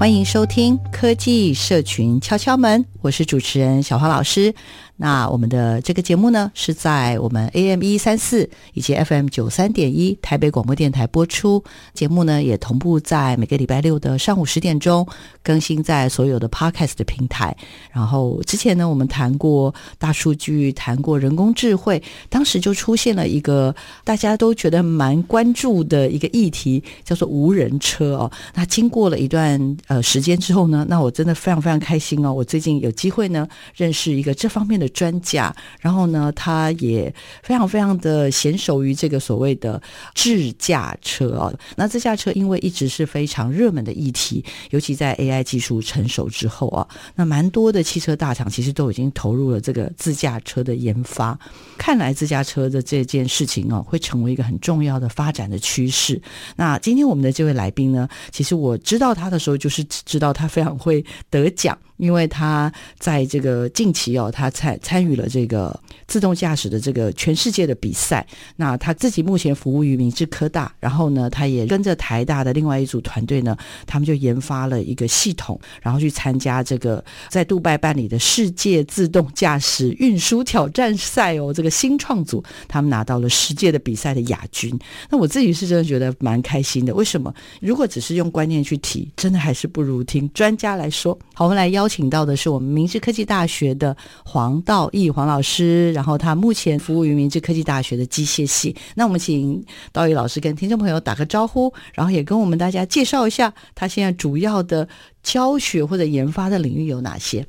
欢迎收听。科技社群敲敲门，我是主持人小花老师。那我们的这个节目呢，是在我们 AM 一三四以及 FM 九三点一台北广播电台播出。节目呢，也同步在每个礼拜六的上午十点钟更新在所有的 Podcast 的平台。然后之前呢，我们谈过大数据，谈过人工智慧，当时就出现了一个大家都觉得蛮关注的一个议题，叫做无人车哦。那经过了一段呃时间之后呢，那我真的非常非常开心哦。我最近有机会呢，认识一个这方面的。专家，然后呢，他也非常非常的娴熟于这个所谓的智驾车啊。那自驾车因为一直是非常热门的议题，尤其在 AI 技术成熟之后啊，那蛮多的汽车大厂其实都已经投入了这个自驾车的研发。看来自驾车的这件事情哦，会成为一个很重要的发展的趋势。那今天我们的这位来宾呢，其实我知道他的时候，就是知道他非常会得奖。因为他在这个近期哦，他参参与了这个自动驾驶的这个全世界的比赛。那他自己目前服务于明治科大，然后呢，他也跟着台大的另外一组团队呢，他们就研发了一个系统，然后去参加这个在杜拜办理的世界自动驾驶运输挑战赛哦。这个新创组他们拿到了世界的比赛的亚军。那我自己是真的觉得蛮开心的。为什么？如果只是用观念去提，真的还是不如听专家来说。好，我们来邀。请到的是我们明治科技大学的黄道义黄老师，然后他目前服务于明治科技大学的机械系。那我们请道义老师跟听众朋友打个招呼，然后也跟我们大家介绍一下他现在主要的教学或者研发的领域有哪些。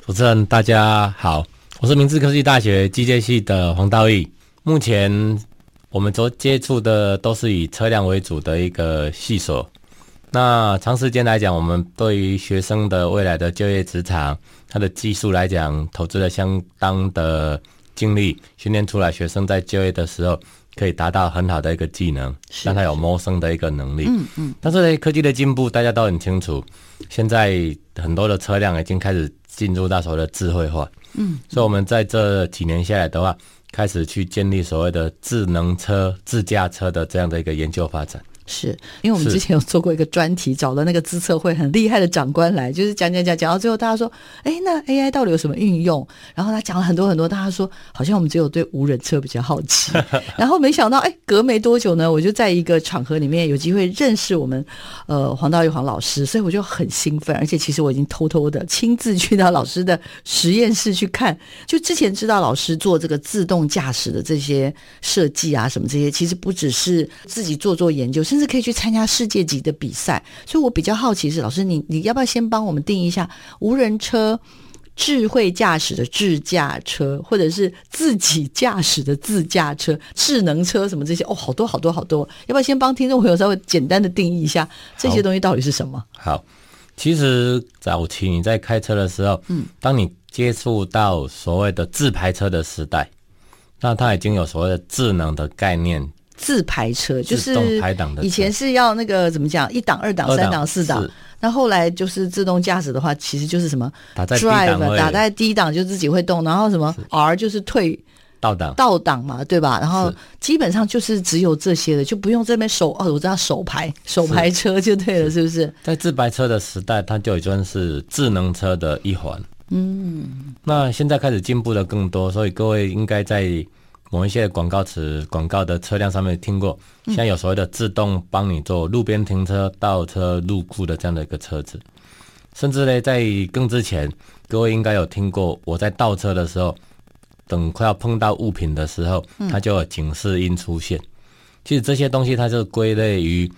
主持人大家好，我是明治科技大学机械系的黄道义。目前我们所接触的都是以车辆为主的一个系所。那长时间来讲，我们对于学生的未来的就业职场，他的技术来讲，投资了相当的精力，训练出来学生在就业的时候可以达到很好的一个技能，让他有谋生的一个能力。嗯嗯。但是科技的进步，大家都很清楚，现在很多的车辆已经开始进入到所谓的智慧化。嗯。所以，我们在这几年下来的话，开始去建立所谓的智能车、自驾车的这样的一个研究发展。是因为我们之前有做过一个专题，找了那个资策会很厉害的长官来，就是讲讲讲讲到最后，大家说，哎，那 AI 到底有什么运用？然后他讲了很多很多，大家说好像我们只有对无人车比较好奇。然后没想到，哎，隔没多久呢，我就在一个场合里面有机会认识我们呃黄道玉黄老师，所以我就很兴奋，而且其实我已经偷偷的亲自去到老师的实验室去看。就之前知道老师做这个自动驾驶的这些设计啊，什么这些，其实不只是自己做做研究。甚至可以去参加世界级的比赛，所以我比较好奇是老师，你你要不要先帮我们定义一下无人车、智慧驾驶的智驾车，或者是自己驾驶的自驾车、智能车什么这些？哦，好多好多好多，要不要先帮听众朋友稍微简单的定义一下这些东西到底是什么？好，好，其实早期你在开车的时候，嗯，当你接触到所谓的自排车的时代，那它已经有所谓的智能的概念。自排车就是以前是要那个怎么讲，一档、二档、三档、四档，那后来就是自动驾驶的话，其实就是什么 drive 打在低档就自己会动，然后什么 R 就是退倒档倒档嘛，对吧？然后基本上就是只有这些的，就不用这边手哦，我知道手排手排车就对了，是不是？在自排车的时代，它就已经是智能车的一环。嗯，那现在开始进步的更多，所以各位应该在。某一些广告词、广告的车辆上面听过，现在有所谓的自动帮你做路边停车、倒车入库的这样的一个车子，甚至呢，在更之前，各位应该有听过，我在倒车的时候，等快要碰到物品的时候，它就有警示音出现。其实这些东西它就归类于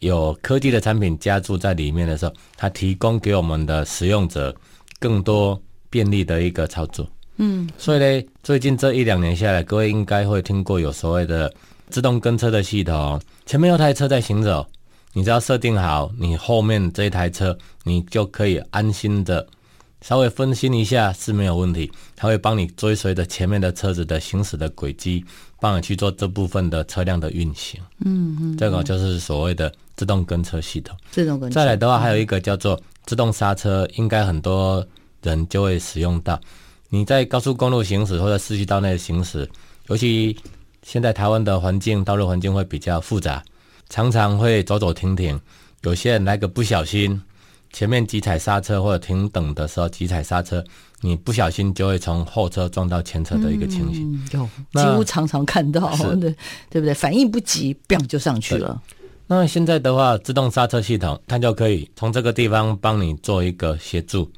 有科技的产品加注在里面的时候，它提供给我们的使用者更多便利的一个操作。嗯，所以呢，最近这一两年下来，各位应该会听过有所谓的自动跟车的系统。前面有台车在行走，你只要设定好，你后面这一台车，你就可以安心的稍微分心一下是没有问题。它会帮你追随着前面的车子的行驶的轨迹，帮你去做这部分的车辆的运行。嗯嗯，这个就是所谓的自动跟车系统。自动跟车。再来的话，还有一个叫做自动刹车，应该很多人就会使用到。你在高速公路行驶或者市区道内行驶，尤其现在台湾的环境，道路环境会比较复杂，常常会走走停停。有些人来个不小心，前面急踩刹车或者停等的时候急踩刹车，你不小心就会从后车撞到前车的一个情形。嗯、有几乎常常看到，对对不对？反应不及，砰就上去了。那现在的话，自动刹车系统它就可以从这个地方帮你做一个协助。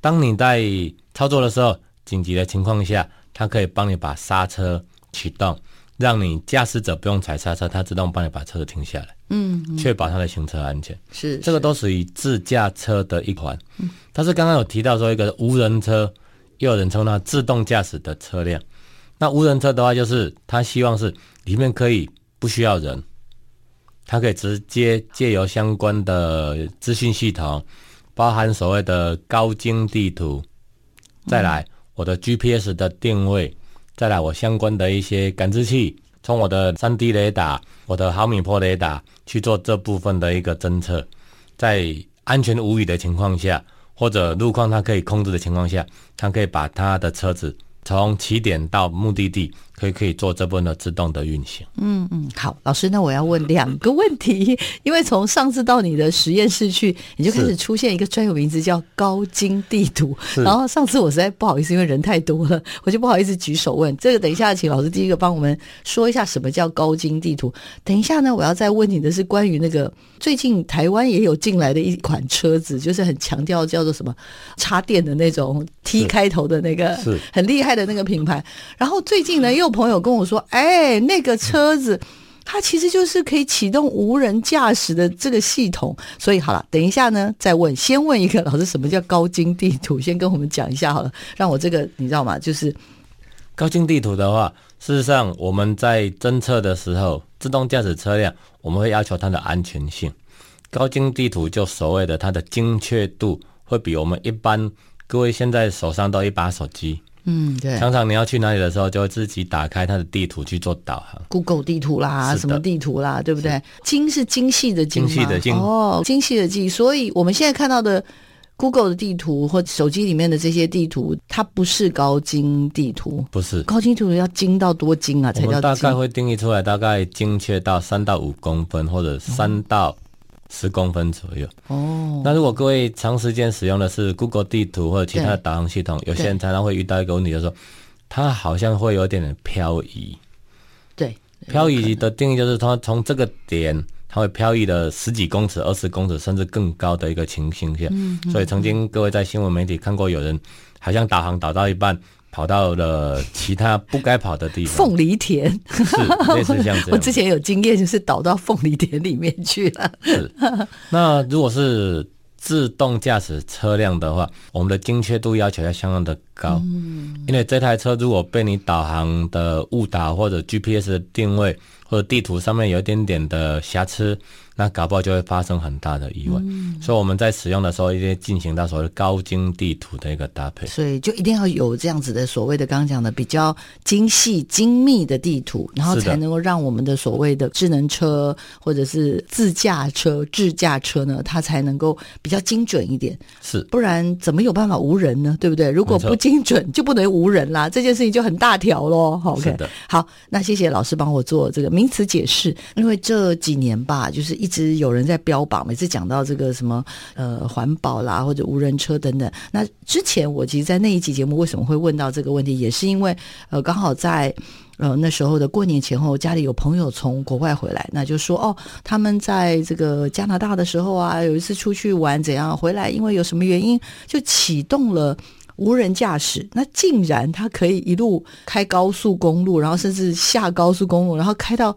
当你在操作的时候，紧急的情况下，它可以帮你把刹车启动，让你驾驶者不用踩刹车，它自动帮你把车子停下来，嗯，嗯，确保它的行车安全。是，这个都属于自驾车的一环。嗯，但是刚刚有提到说一个无人车，又有人称它自动驾驶的车辆。那无人车的话，就是它希望是里面可以不需要人，它可以直接借由相关的资讯系统，包含所谓的高精地图，再来。嗯我的 GPS 的定位，再来我相关的一些感知器，从我的 3D 雷达、我的毫米波雷达去做这部分的一个侦测，在安全无雨的情况下，或者路况它可以控制的情况下，它可以把它的车子从起点到目的地。可以可以做这部分的自动的运行。嗯嗯，好，老师，那我要问两个问题，因为从上次到你的实验室去，你就开始出现一个专有名词叫高精地图。然后上次我实在不好意思，因为人太多了，我就不好意思举手问。这个等一下请老师第一个帮我们说一下什么叫高精地图。等一下呢，我要再问你的是关于那个最近台湾也有进来的一款车子，就是很强调叫做什么插电的那种 T 开头的那个，很厉害的那个品牌。然后最近呢又。朋友跟我说：“哎，那个车子，它其实就是可以启动无人驾驶的这个系统。所以好了，等一下呢再问。先问一个老师，什么叫高精地图？先跟我们讲一下好了，让我这个你知道吗？就是高精地图的话，事实上我们在侦测的时候，自动驾驶车辆我们会要求它的安全性。高精地图就所谓的它的精确度，会比我们一般各位现在手上都一把手机。”嗯，对。常常你要去哪里的时候，就会自己打开它的地图去做导航，Google 地图啦，什么地图啦，对不对？精是精细的精，精细的精哦，精细的精。所以我们现在看到的 Google 的地图或手机里面的这些地图，它不是高精地图，不是高精地图要精到多精啊？才叫精？大概会定义出来，大概精确到三到五公分，或者三到。十公分左右哦。那如果各位长时间使用的是 Google 地图或者其他的导航系统，有些人常常会遇到一个问题，就是说它好像会有点点漂移。对，漂移的定义就是它从这个点，它会漂移了十几公尺、二十公尺，甚至更高的一个情形下。嗯。所以曾经各位在新闻媒体看过有人好像导航导到一半。跑到了其他不该跑的地方，凤梨田是类似像这样。我之前有经验，就是倒到凤梨田里面去了。是，那如果是自动驾驶车辆的话，我们的精确度要求要相当的高，嗯，因为这台车如果被你导航的误导，或者 GPS 的定位，或者地图上面有一点点的瑕疵。那搞不好就会发生很大的意外，嗯，所以我们在使用的时候一定进行到所谓高精地图的一个搭配。所以就一定要有这样子的所谓的刚刚讲的比较精细精密的地图，然后才能够让我们的所谓的智能车或者是自驾车、智驾车呢，它才能够比较精准一点。是，不然怎么有办法无人呢？对不对？如果不精准，就不能无人啦。这件事情就很大条喽。好，OK，好，那谢谢老师帮我做这个名词解释，因为这几年吧，就是一。一直有人在标榜，每次讲到这个什么呃环保啦，或者无人车等等。那之前我其实，在那一集节目为什么会问到这个问题，也是因为呃刚好在呃那时候的过年前后，家里有朋友从国外回来，那就说哦，他们在这个加拿大的时候啊，有一次出去玩怎样回来，因为有什么原因就启动了无人驾驶，那竟然他可以一路开高速公路，然后甚至下高速公路，然后开到。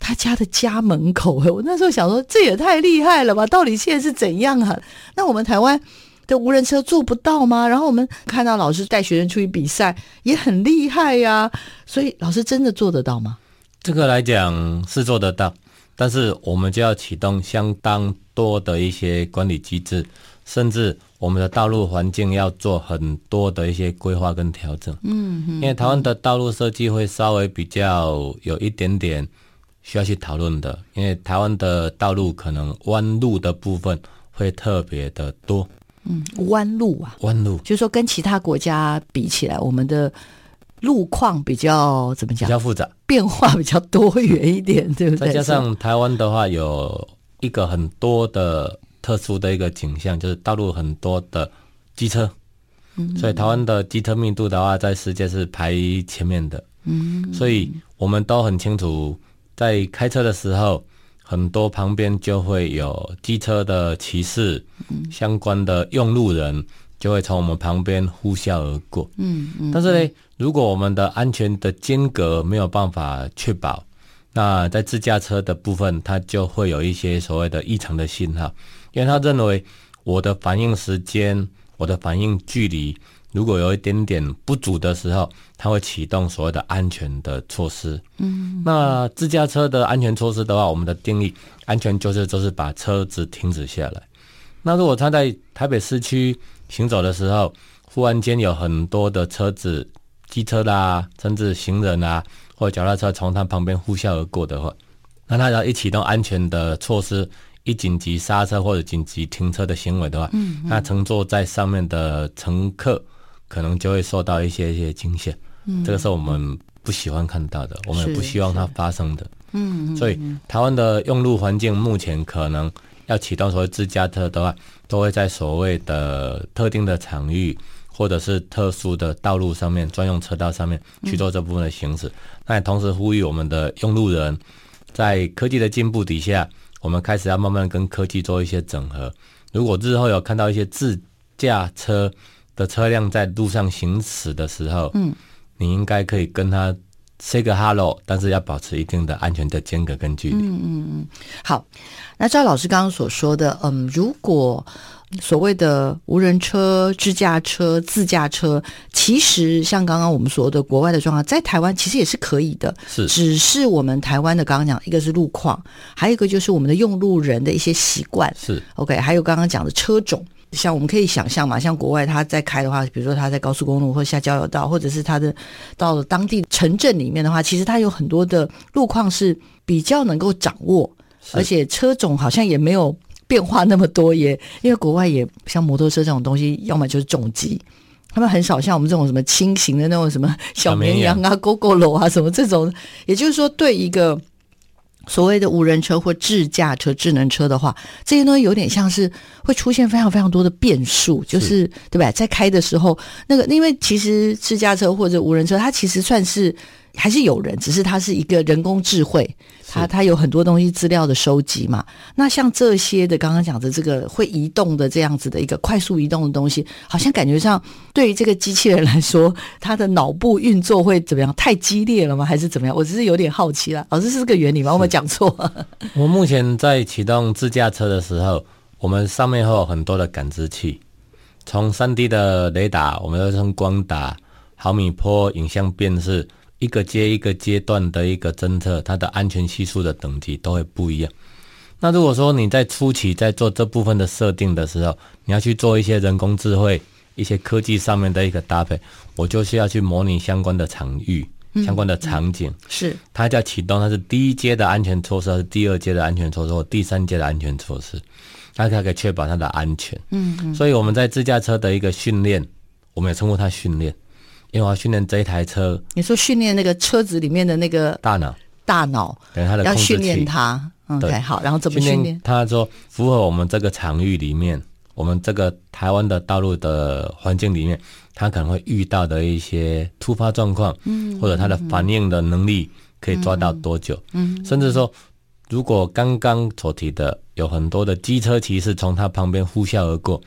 他家的家门口，我那时候想说，这也太厉害了吧！到底现在是怎样啊？那我们台湾的无人车做不到吗？然后我们看到老师带学生出去比赛，也很厉害呀。所以老师真的做得到吗？这个来讲是做得到，但是我们就要启动相当多的一些管理机制，甚至我们的道路环境要做很多的一些规划跟调整。嗯，因为台湾的道路设计会稍微比较有一点点。需要去讨论的，因为台湾的道路可能弯路的部分会特别的多。嗯，弯路啊，弯路，就是说跟其他国家比起来，我们的路况比较怎么讲？比较复杂，变化比较多元一点，对不对？再加上台湾的话，有一个很多的特殊的一个景象，就是道路很多的机车，嗯，所以台湾的机车密度的话，在世界是排前面的。嗯，所以我们都很清楚。在开车的时候，很多旁边就会有机车的骑士，相关的用路人就会从我们旁边呼啸而过。嗯嗯。但是呢，如果我们的安全的间隔没有办法确保，那在自驾车的部分，它就会有一些所谓的异常的信号，因为他认为我的反应时间、我的反应距离。如果有一点点不足的时候，它会启动所谓的安全的措施。嗯，那自驾车的安全措施的话，我们的定义，安全就是就是把车子停止下来。那如果他在台北市区行走的时候，忽然间有很多的车子、机车啦，甚至行人啊，或者脚踏车从他旁边呼啸而过的话，那他要一启动安全的措施。一紧急刹车或者紧急停车的行为的话，嗯，那乘坐在上面的乘客。可能就会受到一些一些惊险，嗯，这个是我们不喜欢看到的，我们也不希望它发生的，嗯，所以台湾的用路环境目前可能要启动所谓自驾车的话，都会在所谓的特定的场域或者是特殊的道路上面，专用车道上面去做这部分的行驶。那也同时呼吁我们的用路人，在科技的进步底下，我们开始要慢慢跟科技做一些整合。如果日后有看到一些自驾车，的车辆在路上行驶的时候，嗯，你应该可以跟他 say 个 hello，但是要保持一定的安全的间隔跟距离。嗯嗯嗯。好，那赵老师刚刚所说的，嗯，如果所谓的无人车、支架车、自驾车，其实像刚刚我们说的国外的状况，在台湾其实也是可以的，是，只是我们台湾的刚刚讲，一个是路况，还有一个就是我们的用路人的一些习惯，是 OK，还有刚刚讲的车种。像我们可以想象嘛，像国外他在开的话，比如说他在高速公路或下交流道，或者是他的到了当地城镇里面的话，其实他有很多的路况是比较能够掌握，而且车种好像也没有变化那么多也。因为国外也像摩托车这种东西，要么就是重机，他们很少像我们这种什么轻型的那种什么小绵羊啊、Gogoro 啊什么这种。也就是说，对一个。所谓的无人车或自驾车、智能车的话，这些东西有点像是会出现非常非常多的变数，就是对吧？在开的时候，那个因为其实自驾车或者无人车，它其实算是。还是有人，只是它是一个人工智慧，它它有很多东西资料的收集嘛。那像这些的刚刚讲的这个会移动的这样子的一个快速移动的东西，好像感觉上对于这个机器人来说，它的脑部运作会怎么样？太激烈了吗？还是怎么样？我只是有点好奇啦。老师 是这个原理吗？我没讲错。我目前在启动自驾车的时候，我们上面会有很多的感知器，从三 D 的雷达，我们要从光打、毫米波影像辨识。一个接一个阶段的一个侦测，它的安全系数的等级都会不一样。那如果说你在初期在做这部分的设定的时候，你要去做一些人工智慧、一些科技上面的一个搭配，我就需要去模拟相关的场域、相关的场景。是，它叫启动，它是第一阶的安全措施，还是第二阶的安全措施，或第三阶的安全措施，它才可以确保它的安全。嗯嗯。所以我们在自驾车的一个训练，我们也称呼它训练。因为我要训练这一台车，你说训练那个车子里面的那个大脑，大脑，对它的要训练它。OK，好，然后怎么训练？他说符合我们这个场域里面，我们这个台湾的道路的环境里面，他可能会遇到的一些突发状况，嗯，或者他的反应的能力可以抓到多久，嗯，甚至说，如果刚刚所提的有很多的机车骑士从他旁边呼啸而过。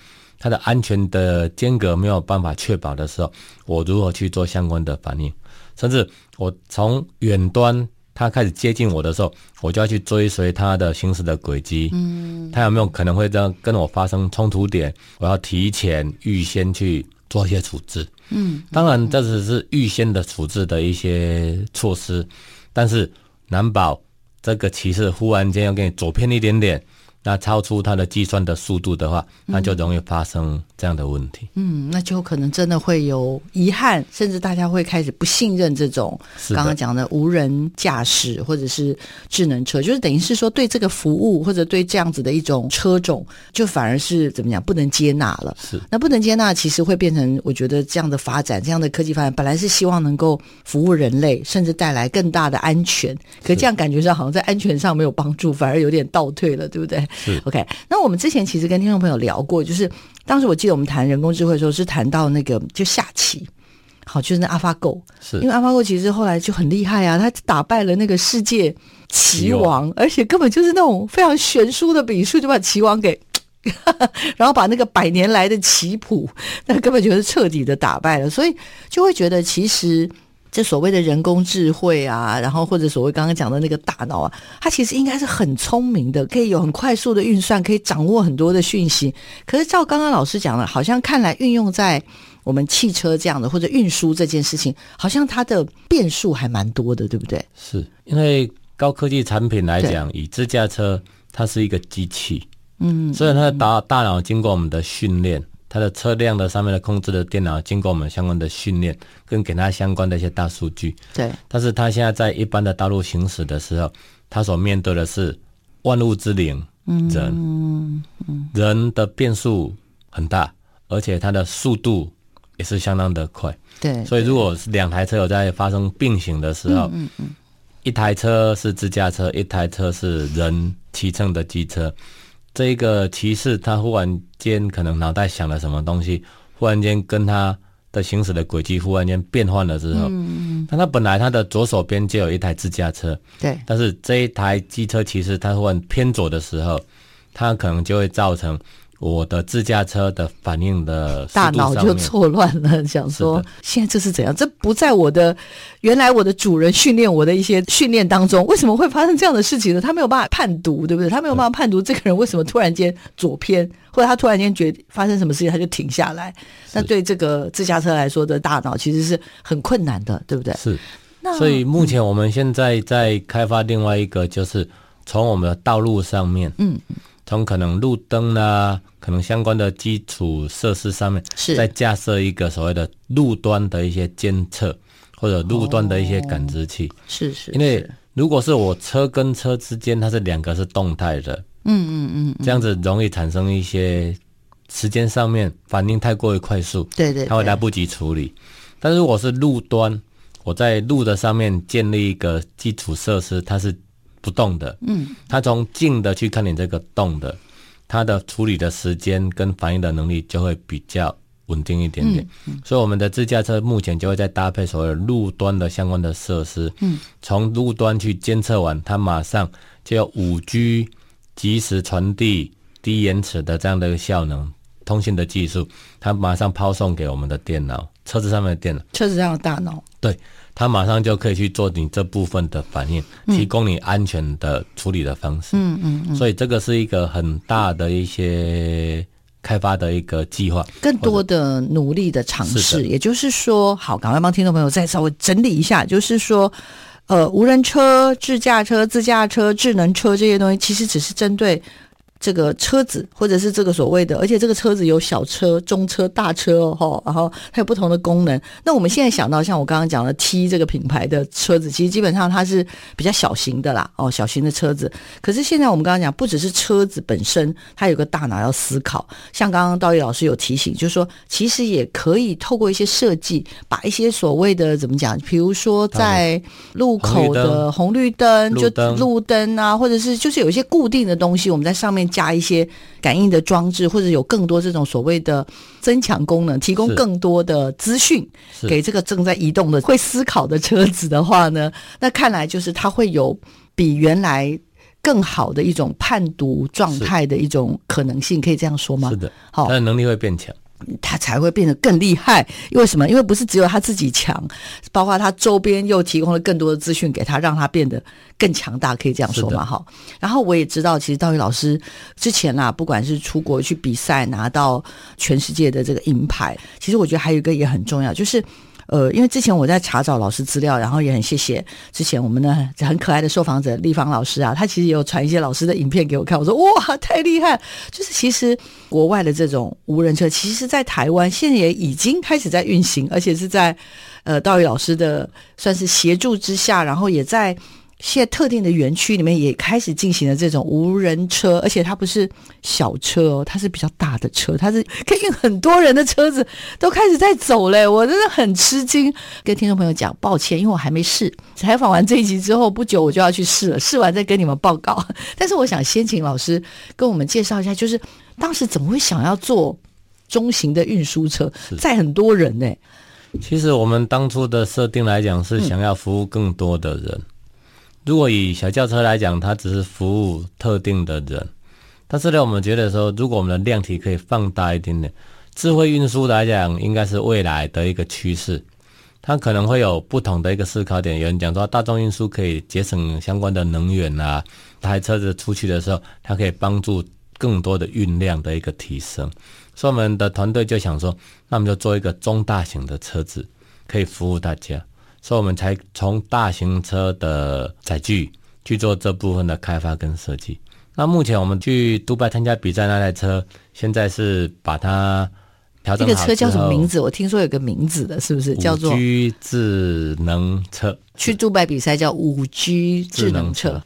它的安全的间隔没有办法确保的时候，我如何去做相关的反应？甚至我从远端它开始接近我的时候，我就要去追随它的行驶的轨迹。嗯，它有没有可能会这样跟我发生冲突点？我要提前预先去做一些处置。嗯，当然这只是预先的处置的一些措施，但是难保这个骑士忽然间要给你左偏一点点。那超出它的计算的速度的话，那就容易发生这样的问题。嗯，那就可能真的会有遗憾，甚至大家会开始不信任这种刚刚讲的无人驾驶或者是智能车，就是等于是说对这个服务或者对这样子的一种车种，就反而是怎么讲不能接纳了。是，那不能接纳，其实会变成我觉得这样的发展，这样的科技发展，本来是希望能够服务人类，甚至带来更大的安全，可这样感觉上好像在安全上没有帮助，反而有点倒退了，对不对？是。OK，那我们之前其实跟听众朋友聊过，就是当时我记得我们谈人工智慧的时候，是谈到那个就下棋，好，就是那 AlphaGo，是。因为 AlphaGo 其实后来就很厉害啊，他打败了那个世界棋王，而且根本就是那种非常悬殊的比数，就把棋王给，然后把那个百年来的棋谱，那根本就是彻底的打败了，所以就会觉得其实。这所谓的人工智慧啊，然后或者所谓刚刚讲的那个大脑啊，它其实应该是很聪明的，可以有很快速的运算，可以掌握很多的讯息。可是照刚刚老师讲的，好像看来运用在我们汽车这样的或者运输这件事情，好像它的变数还蛮多的，对不对？是因为高科技产品来讲，以自驾车，它是一个机器，嗯，所以它的大大脑经过我们的训练。它的车辆的上面的控制的电脑，经过我们相关的训练，跟给它相关的一些大数据。对。但是它现在在一般的道路行驶的时候，它所面对的是万物之灵，人，嗯嗯、人的变数很大，而且它的速度也是相当的快。对。所以，如果是两台车有在发生并行的时候，嗯嗯，嗯一台车是自驾车，一台车是人骑乘的机车。这一个骑士，他忽然间可能脑袋想了什么东西，忽然间跟他的行驶的轨迹忽然间变换了之后，嗯，那他本来他的左手边就有一台自驾车，对，但是这一台机车骑士他忽然偏左的时候，他可能就会造成。我的自驾车的反应的大脑就错乱了，想说现在这是怎样？这不在我的原来我的主人训练我的一些训练当中，为什么会发生这样的事情呢？他没有办法判读，对不对？他没有办法判读这个人为什么突然间左偏，或者他突然间觉发生什么事情他就停下来。那对这个自驾车来说的大脑其实是很困难的，对不对？是。那所以目前我们现在在开发另外一个，就是从我们的道路上面，嗯。从可能路灯啊，可能相关的基础设施上面，是再架设一个所谓的路端的一些监测，或者路端的一些感知器。哦、是是，因为如果是我车跟车之间，它是两个是动态的，嗯嗯嗯，这样子容易产生一些时间上面反应太过于快速，对，对对，它会来不及处理。但是如果是路端，我在路的上面建立一个基础设施，它是。不动的，嗯，他从静的去看你这个动的，他的处理的时间跟反应的能力就会比较稳定一点点。嗯嗯、所以我们的自驾车目前就会在搭配所谓的路端的相关的设施，嗯，从路端去监测完，它马上就有五 G 及时传递、低延迟的这样的一个效能通信的技术，它马上抛送给我们的电脑，车子上面的电脑，车子上的大脑，对。他马上就可以去做你这部分的反应，提供你安全的处理的方式。嗯嗯嗯。所以这个是一个很大的一些开发的一个计划，更多的努力的尝试。也就是说，好，赶快帮听众朋友再稍微整理一下，就是说，呃，无人车、自驾车、自驾车、智能车这些东西，其实只是针对。这个车子，或者是这个所谓的，而且这个车子有小车、中车、大车哦，然后它有不同的功能。那我们现在想到，像我刚刚讲的 T 这个品牌的车子，其实基本上它是比较小型的啦，哦，小型的车子。可是现在我们刚刚讲，不只是车子本身，它有个大脑要思考。像刚刚道义老师有提醒，就是说，其实也可以透过一些设计，把一些所谓的怎么讲，比如说在路口的红绿灯，就路灯啊，或者是就是有一些固定的东西，我们在上面。加一些感应的装置，或者有更多这种所谓的增强功能，提供更多的资讯给这个正在移动的会思考的车子的话呢，那看来就是它会有比原来更好的一种判读状态的一种可能性，可以这样说吗？是的，好，它的能力会变强。他才会变得更厉害，因为什么？因为不是只有他自己强，包括他周边又提供了更多的资讯给他，让他变得更强大，可以这样说嘛？哈。然后我也知道，其实道玉老师之前啊，不管是出国去比赛拿到全世界的这个银牌，其实我觉得还有一个也很重要，就是。呃，因为之前我在查找老师资料，然后也很谢谢之前我们的 很可爱的受访者立方老师啊，他其实也有传一些老师的影片给我看。我说哇，太厉害！就是其实国外的这种无人车，其实在台湾现在也已经开始在运行，而且是在呃道玉老师的算是协助之下，然后也在。现在特定的园区里面也开始进行了这种无人车，而且它不是小车哦，它是比较大的车，它是可以运很多人的车子，都开始在走嘞，我真的很吃惊。跟听众朋友讲，抱歉，因为我还没试。采访完这一集之后，不久我就要去试了，试完再跟你们报告。但是我想先请老师跟我们介绍一下，就是当时怎么会想要做中型的运输车，载很多人呢？其实我们当初的设定来讲，是想要服务更多的人。嗯如果以小轿车来讲，它只是服务特定的人，但是呢，我们觉得说，如果我们的量体可以放大一点点，智慧运输来讲，应该是未来的一个趋势。它可能会有不同的一个思考点。有人讲说，大众运输可以节省相关的能源啊，台车子出去的时候，它可以帮助更多的运量的一个提升。所以我们的团队就想说，那我们就做一个中大型的车子，可以服务大家。所以我们才从大型车的载具去做这部分的开发跟设计。那目前我们去杜拜参加比赛那台车，现在是把它调整好。这个车叫什么名字？我听说有个名字的，是不是叫做五 G 智能车？去杜拜比赛叫五 G 智能车。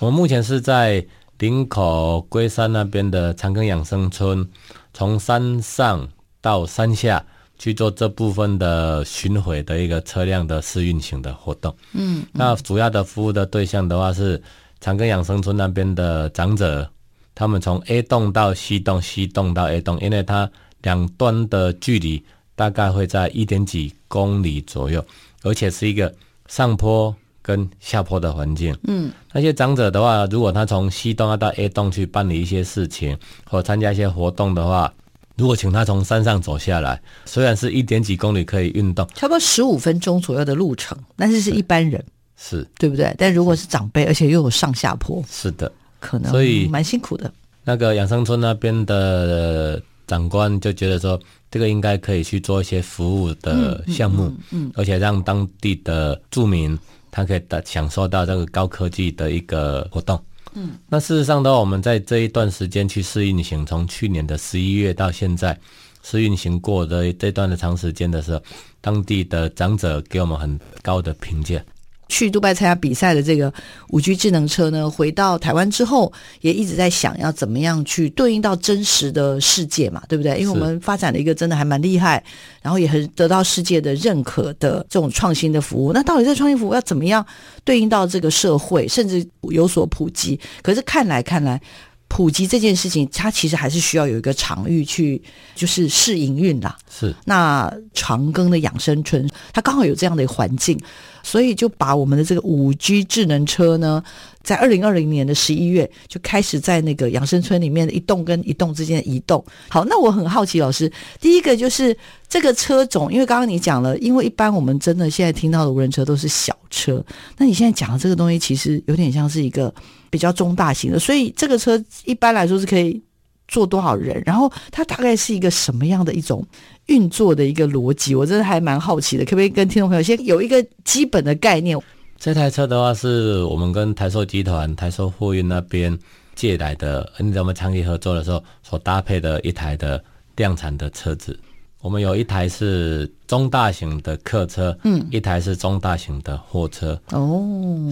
我们目前是在林口龟山那边的长庚养生村，从山上到山下。去做这部分的巡回的一个车辆的试运行的活动。嗯，嗯，那主要的服务的对象的话是长庚养生村那边的长者，他们从 A 栋到 C 栋，C 栋到 A 栋，因为它两端的距离大概会在一点几公里左右，而且是一个上坡跟下坡的环境。嗯，那些长者的话，如果他从 C 栋要到 A 栋去办理一些事情或参加一些活动的话。如果请他从山上走下来，虽然是一点几公里可以运动，差不多十五分钟左右的路程，但是是一般人，是对不对？但如果是长辈，而且又有上下坡，是的，可能所以蛮辛苦的。那个养生村那边的长官就觉得说，这个应该可以去做一些服务的项目，嗯，嗯，嗯，而且让当地的住民他可以享受到这个高科技的一个活动。嗯，那事实上的话，我们在这一段时间去试运行，从去年的十一月到现在，试运行过的这段的长时间的时候，当地的长者给我们很高的评价。去杜拜参加比赛的这个五 G 智能车呢，回到台湾之后，也一直在想要怎么样去对应到真实的世界嘛，对不对？因为我们发展了一个真的还蛮厉害，然后也很得到世界的认可的这种创新的服务。那到底这创新服务要怎么样对应到这个社会，甚至有所普及？可是看来看来，普及这件事情，它其实还是需要有一个场域去，就是试营运啦。是，那长庚的养生村，它刚好有这样的一个环境。所以就把我们的这个五 G 智能车呢，在二零二零年的十一月就开始在那个养生村里面的一栋跟一栋之间移动。好，那我很好奇，老师，第一个就是这个车种，因为刚刚你讲了，因为一般我们真的现在听到的无人车都是小车，那你现在讲的这个东西其实有点像是一个比较中大型的，所以这个车一般来说是可以坐多少人？然后它大概是一个什么样的一种？运作的一个逻辑，我真的还蛮好奇的，可不可以跟听众朋友先有一个基本的概念？这台车的话，是我们跟台塑集团、台塑货运那边借来的，你在我们长期合作的时候所搭配的一台的量产的车子。我们有一台是中大型的客车，嗯，一台是中大型的货车。哦，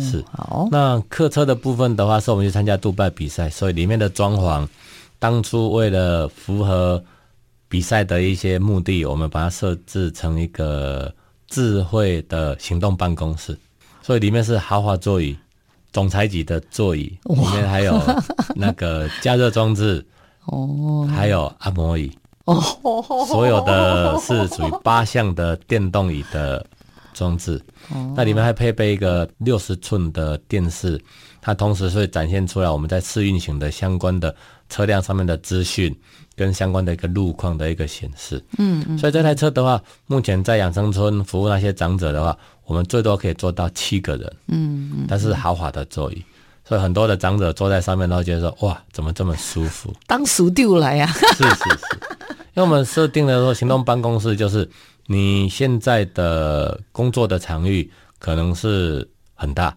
是好。那客车的部分的话，是我们去参加杜拜比赛，所以里面的装潢，当初为了符合。比赛的一些目的，我们把它设置成一个智慧的行动办公室，所以里面是豪华座椅、总裁级的座椅，里面还有那个加热装置，哦，还有按摩椅，哦，所有的是属于八项的电动椅的装置。那里面还配备一个六十寸的电视，它同时会展现出来我们在试运行的相关的车辆上面的资讯跟相关的一个路况的一个显示。嗯嗯。所以这台车的话，目前在养生村服务那些长者的话，我们最多可以坐到七个人。嗯嗯。但是豪华的座椅，所以很多的长者坐在上面，都觉得说：“哇，怎么这么舒服？”当熟丢来呀！是是是，因为我们设定的说，行动办公室就是。你现在的工作的场域可能是很大，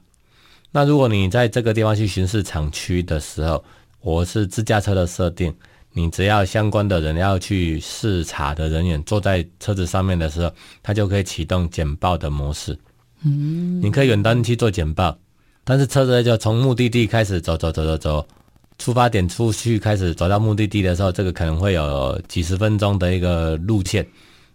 那如果你在这个地方去巡视厂区的时候，我是自驾车的设定，你只要相关的人要去视察的人员坐在车子上面的时候，它就可以启动简报的模式。嗯，你可以远端去做简报，但是车子就从目的地开始走走走走走，出发点出去开始走到目的地的时候，这个可能会有几十分钟的一个路线。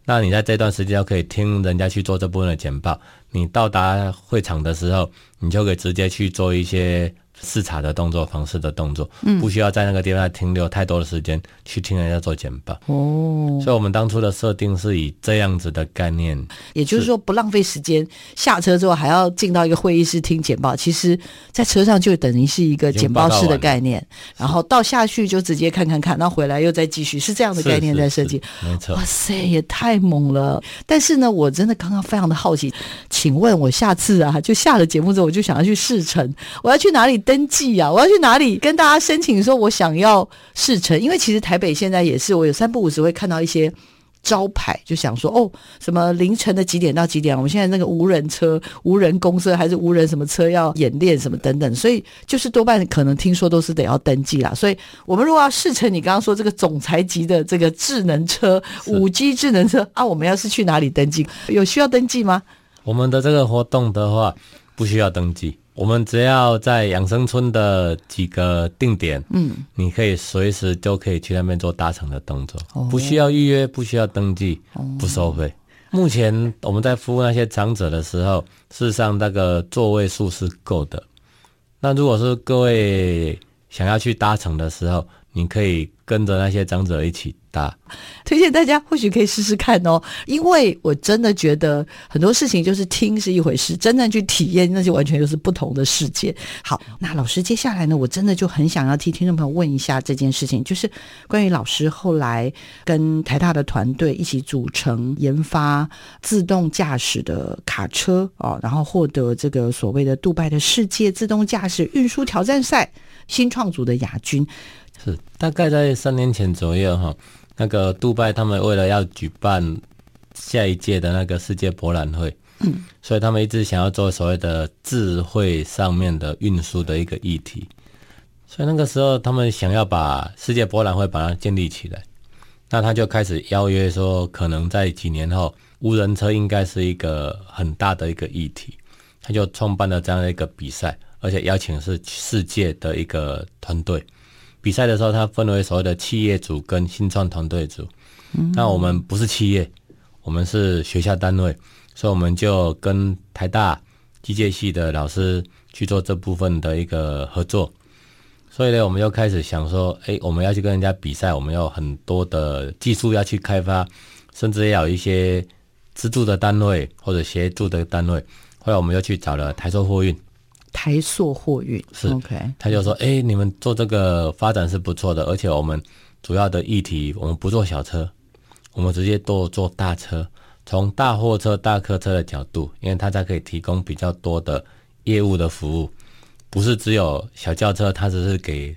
那你在这段时间就可以听人家去做这部分的简报。你到达会场的时候，你就可以直接去做一些。视察的动作、访视的动作，嗯，不需要在那个地方停留太多的时间去听人家做简报哦。所以，我们当初的设定是以这样子的概念，也就是说，不浪费时间，下车之后还要进到一个会议室听简报。其实，在车上就等于是一个简报室的概念，然后到下去就直接看看看，然后回来又再继续，是这样的概念在设计。没错，哇塞，也太猛了！但是呢，我真的刚刚非常的好奇，请问我下次啊，就下了节目之后，我就想要去试乘，我要去哪里？登记呀、啊！我要去哪里跟大家申请？说我想要试乘，因为其实台北现在也是，我有三不五时会看到一些招牌，就想说哦，什么凌晨的几点到几点？我们现在那个无人车、无人公车还是无人什么车要演练什么等等，所以就是多半可能听说都是得要登记啦。所以我们如果要试乘，你刚刚说这个总裁级的这个智能车、五 G 智能车啊，我们要是去哪里登记？有需要登记吗？我们的这个活动的话，不需要登记。我们只要在养生村的几个定点，嗯，你可以随时就可以去那边做搭乘的动作，哦、不需要预约，不需要登记，哦、不收费。目前我们在服务那些长者的时候，事实上那个座位数是够的。那如果是各位想要去搭乘的时候，你可以跟着那些长者一起。搭推荐大家或许可以试试看哦，因为我真的觉得很多事情就是听是一回事，真正去体验那就完全又是不同的世界。好，那老师接下来呢，我真的就很想要替听众朋友问一下这件事情，就是关于老师后来跟台大的团队一起组成研发自动驾驶的卡车哦，然后获得这个所谓的杜拜的世界自动驾驶运输挑战赛新创组的亚军，是大概在三年前左右哈。那个杜拜，他们为了要举办下一届的那个世界博览会，嗯，所以他们一直想要做所谓的智慧上面的运输的一个议题，所以那个时候他们想要把世界博览会把它建立起来，那他就开始邀约说，可能在几年后，无人车应该是一个很大的一个议题，他就创办了这样的一个比赛，而且邀请是世界的一个团队。比赛的时候，它分为所谓的企业组跟新创团队组。嗯。那我们不是企业，我们是学校单位，所以我们就跟台大机械系的老师去做这部分的一个合作。所以呢，我们就开始想说，哎，我们要去跟人家比赛，我们有很多的技术要去开发，甚至要有一些资助的单位或者协助的单位。后来我们又去找了台塑货运。台塑货运是 OK，他就说：“哎、欸，你们做这个发展是不错的，而且我们主要的议题，我们不做小车，我们直接都做大车，从大货车、大客车的角度，因为它才可以提供比较多的业务的服务，不是只有小轿车，它只是给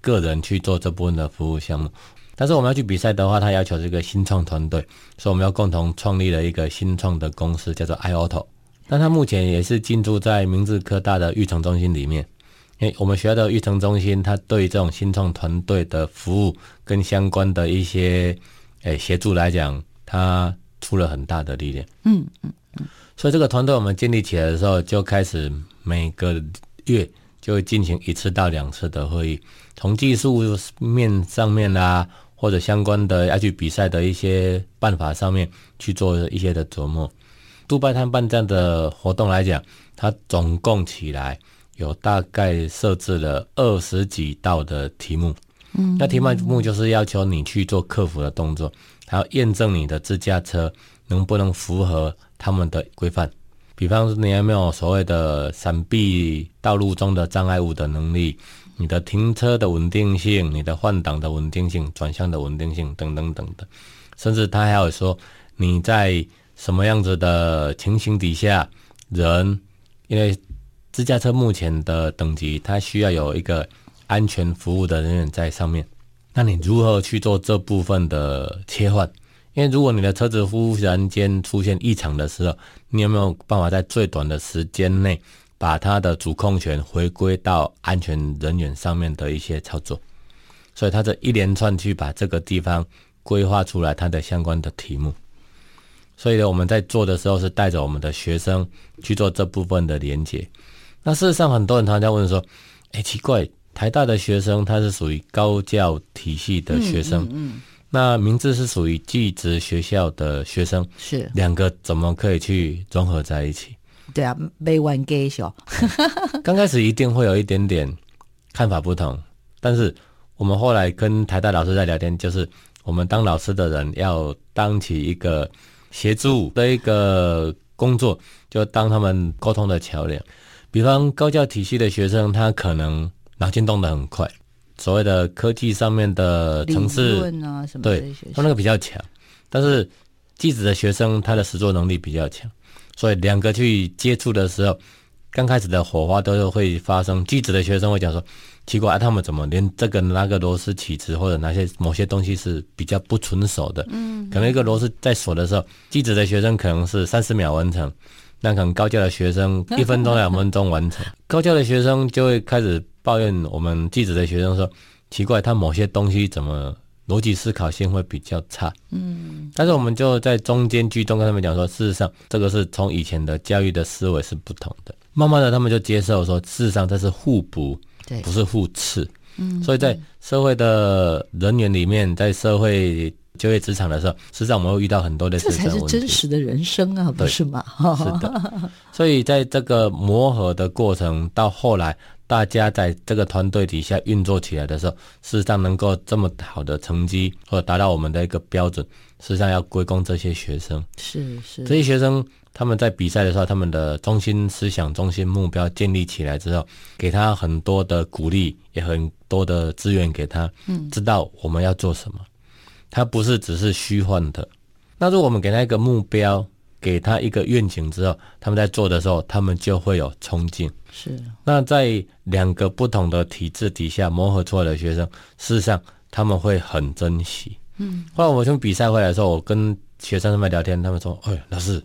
个人去做这部分的服务项目。但是我们要去比赛的话，他要求这个新创团队，所以我们要共同创立了一个新创的公司，叫做 iAuto。”那他目前也是进驻在明治科大的育成中心里面，因为我们学校的育成中心，它对这种新创团队的服务跟相关的一些诶协助来讲，它出了很大的力量。嗯嗯嗯。所以这个团队我们建立起来的时候，就开始每个月就会进行一次到两次的会议，从技术面上面啊，或者相关的要去比赛的一些办法上面去做一些的琢磨。杜拜他办这样的活动来讲，它总共起来有大概设置了二十几道的题目。嗯，那题目就是要求你去做克服的动作，还要验证你的自驾车能不能符合他们的规范。比方说，你有没有所谓的闪避道路中的障碍物的能力？你的停车的稳定性，你的换挡的稳定性，转向的稳定性，等等等等，甚至他还有说你在什么样子的情形底下，人因为自驾车目前的等级，它需要有一个安全服务的人员在上面，那你如何去做这部分的切换？因为如果你的车子忽然间出现异常的时候，你有没有办法在最短的时间内？把它的主控权回归到安全人员上面的一些操作，所以他这一连串去把这个地方规划出来，它的相关的题目。所以呢，我们在做的时候是带着我们的学生去做这部分的连接。那事实上，很多人常常问说：“哎，奇怪，台大的学生他是属于高教体系的学生，嗯，那明志是属于技职学校的学生，是两个怎么可以去融合在一起？”对啊，没玩 gay 小。刚开始一定会有一点点看法不同，但是我们后来跟台大老师在聊天，就是我们当老师的人要当起一个协助的一个工作，就当他们沟通的桥梁。比方高教体系的学生，他可能脑筋动得很快，所谓的科技上面的层次啊什么，对，他那个比较强。但是技职的学生，他的实作能力比较强。所以两个去接触的时候，刚开始的火花都是会发生。技职的学生会讲说：“奇怪，啊、他们怎么连这个那个螺丝起子或者哪些某些东西是比较不纯熟的？嗯，可能一个螺丝在锁的时候，技职的学生可能是三十秒完成，那可能高教的学生一分钟两分钟完成。高教的学生就会开始抱怨我们技职的学生说：奇怪，他某些东西怎么？”逻辑思考性会比较差，嗯，但是我们就在中间居中跟他们讲说，事实上这个是从以前的教育的思维是不同的，慢慢的他们就接受说，事实上这是互补，对，不是互斥，嗯，所以在社会的人员里面，在社会就业职场的时候，实际上我们会遇到很多的，这才是真实的人生啊，不是吗？是的，所以在这个磨合的过程到后来。大家在这个团队底下运作起来的时候，事实上能够这么好的成绩或者达到我们的一个标准，实际上要归功这些学生。是是，这些学生他们在比赛的时候，他们的中心思想、中心目标建立起来之后，给他很多的鼓励，也很多的资源给他，嗯，知道我们要做什么。他不是只是虚幻的。那如果我们给他一个目标，给他一个愿景之后，他们在做的时候，他们就会有冲劲。是，那在两个不同的体制底下磨合出来的学生，事实上他们会很珍惜。嗯，后来我从比赛回来的时候，我跟学生他们聊天，他们说：“哎，老师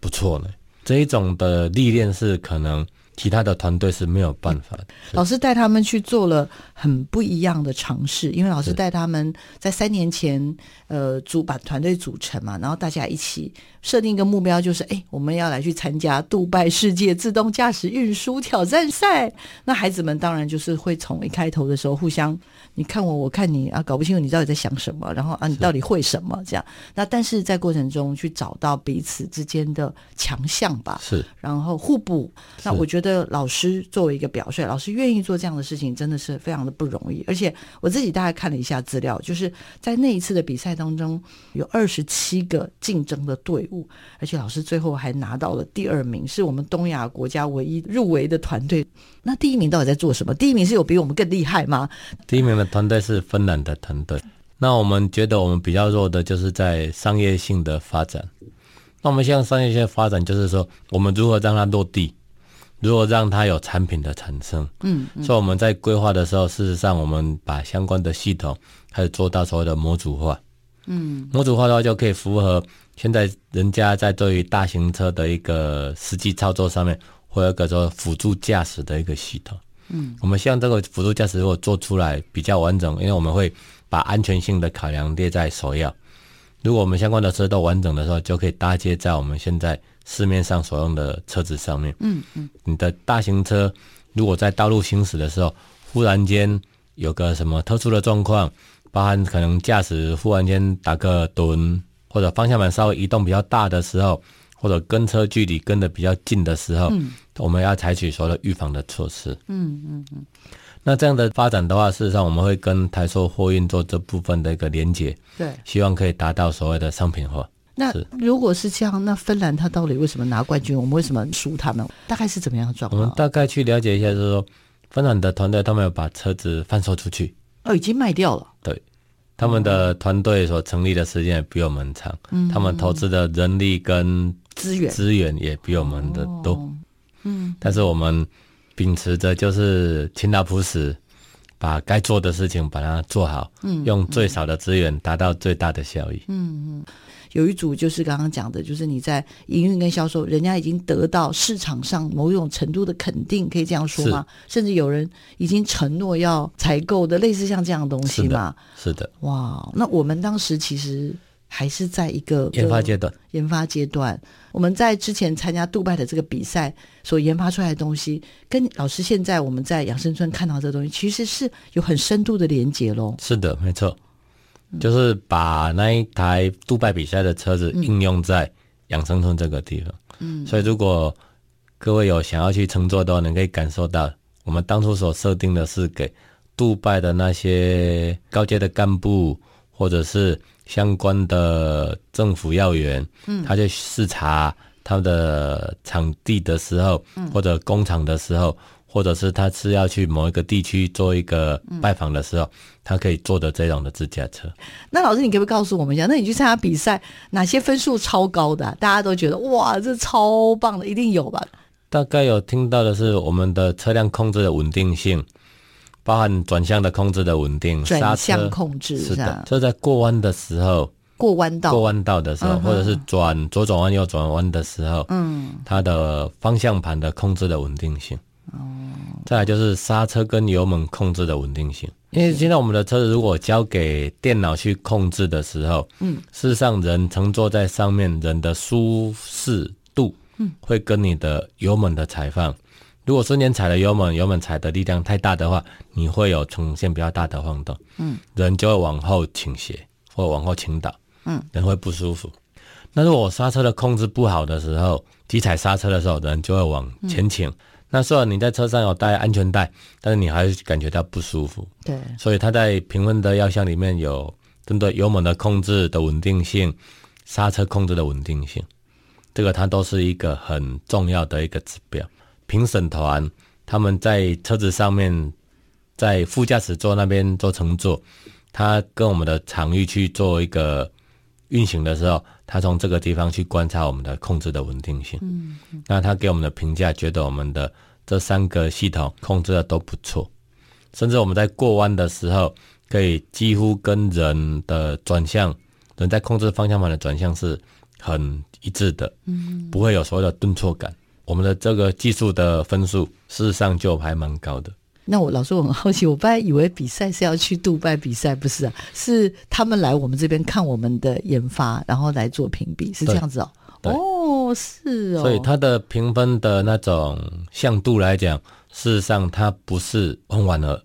不错呢。”这一种的历练是可能。其他的团队是没有办法的。老师带他们去做了很不一样的尝试，因为老师带他们在三年前，呃，组把团队组成嘛，然后大家一起设定一个目标，就是哎，我们要来去参加杜拜世界自动驾驶运输挑战赛。那孩子们当然就是会从一开头的时候互相。你看我，我看你啊，搞不清楚你到底在想什么，然后啊，你到底会什么？这样，那但是在过程中去找到彼此之间的强项吧，是，然后互补。那我觉得老师作为一个表率，老师愿意做这样的事情，真的是非常不容易。而且我自己大概看了一下资料，就是在那一次的比赛当中，有二十七个竞争的队伍，而且老师最后还拿到了第二名，是我们东亚国家唯一入围的团队。那第一名到底在做什么？第一名是有比我们更厉害吗？第一名的团队是芬兰的团队。那我们觉得我们比较弱的就是在商业性的发展。那我们现在商业性的发展就是说，我们如何让它落地，如果让它有产品的产生。嗯，嗯，所以我们在规划的时候，事实上我们把相关的系统开始做到所谓的模组化。嗯，模组化的话就可以符合现在人家在对于大型车的一个实际操作上面。会有一个做辅助驾驶的一个系统，嗯，我们希望这个辅助驾驶如果做出来比较完整，因为我们会把安全性的考量列在首要。如果我们相关的车都完整的时候，就可以搭接在我们现在市面上所用的车子上面。嗯嗯，你的大型车如果在道路行驶的时候，忽然间有个什么特殊的状况，包含可能驾驶忽然间打个盹，或者方向盘稍微移动比较大的时候，或者跟车距离跟的比较近的时候。嗯我们要采取所有的预防的措施。嗯嗯嗯。那这样的发展的话，事实上我们会跟台塑货运做这部分的一个连接，对，希望可以达到所谓的商品化。那如果是这样，那芬兰他到底为什么拿冠军？我们为什么输他们？大概是怎么样的状况？我们大概去了解一下，就是说，芬兰的团队他们有把车子贩售出去，哦，已经卖掉了。对，他们的团队所成立的时间也比我们长，嗯，他们投资的人力跟资源。资源也比我们的多，嗯，但是我们秉持着就是勤劳朴实，把该做的事情把它做好，嗯，用最少的资源达到最大的效益，嗯嗯。有一组就是刚刚讲的，就是你在营运跟销售，人家已经得到市场上某种程度的肯定，可以这样说吗？甚至有人已经承诺要采购的，类似像这样的东西嘛？是的。哇，那我们当时其实还是在一个研发阶段。研发阶段，我们在之前参加杜拜的这个比赛所研发出来的东西，跟老师现在我们在养生村看到这个东西，其实是有很深度的连接喽。是的，没错。就是把那一台杜拜比赛的车子应用在养生村这个地方，嗯，所以如果各位有想要去乘坐的话，你可以感受到我们当初所设定的是给杜拜的那些高阶的干部或者是相关的政府要员，嗯，他去视察他们的场地的时候，或者工厂的时候。或者是他是要去某一个地区做一个拜访的时候，嗯、他可以坐的这种的自驾车。那老师，你可不可以告诉我们一下？那你去参加比赛，哪些分数超高的、啊？大家都觉得哇，这超棒的，一定有吧？大概有听到的是我们的车辆控制的稳定性，包含转向的控制的稳定，转向控制是的。这在过弯的时候，过弯道过弯道的时候，嗯、或者是转左转弯右转弯的时候，嗯，它的方向盘的控制的稳定性。哦，再来就是刹车跟油门控制的稳定性，因为现在我们的车子如果交给电脑去控制的时候，嗯，事实上人乘坐在上面，人的舒适度，嗯，会跟你的油门的踩放，如果瞬间踩了油门，油门踩的力量太大的话，你会有呈现比较大的晃动，嗯，人就会往后倾斜或往后倾倒，嗯，人会不舒服。那如果我刹车的控制不好的时候，急踩刹车的时候，人就会往前倾。那虽然你在车上有带安全带，但是你还是感觉到不舒服。对，所以它在评分的药箱里面有针对油门的控制的稳定性、刹车控制的稳定性，这个它都是一个很重要的一个指标。评审团他们在车子上面，在副驾驶座那边做乘坐，他跟我们的场域去做一个运行的时候。他从这个地方去观察我们的控制的稳定性，嗯，那他给我们的评价，觉得我们的这三个系统控制的都不错，甚至我们在过弯的时候，可以几乎跟人的转向，人在控制方向盘的转向是很一致的，嗯，不会有所谓的顿挫感。我们的这个技术的分数，事实上就还蛮高的。那我老师我很好奇，我本来以为比赛是要去杜拜比赛，不是啊？是他们来我们这边看我们的研发，然后来做评比，是这样子哦。哦，是哦。所以它的评分的那种向度来讲，事实上它不是玩玩而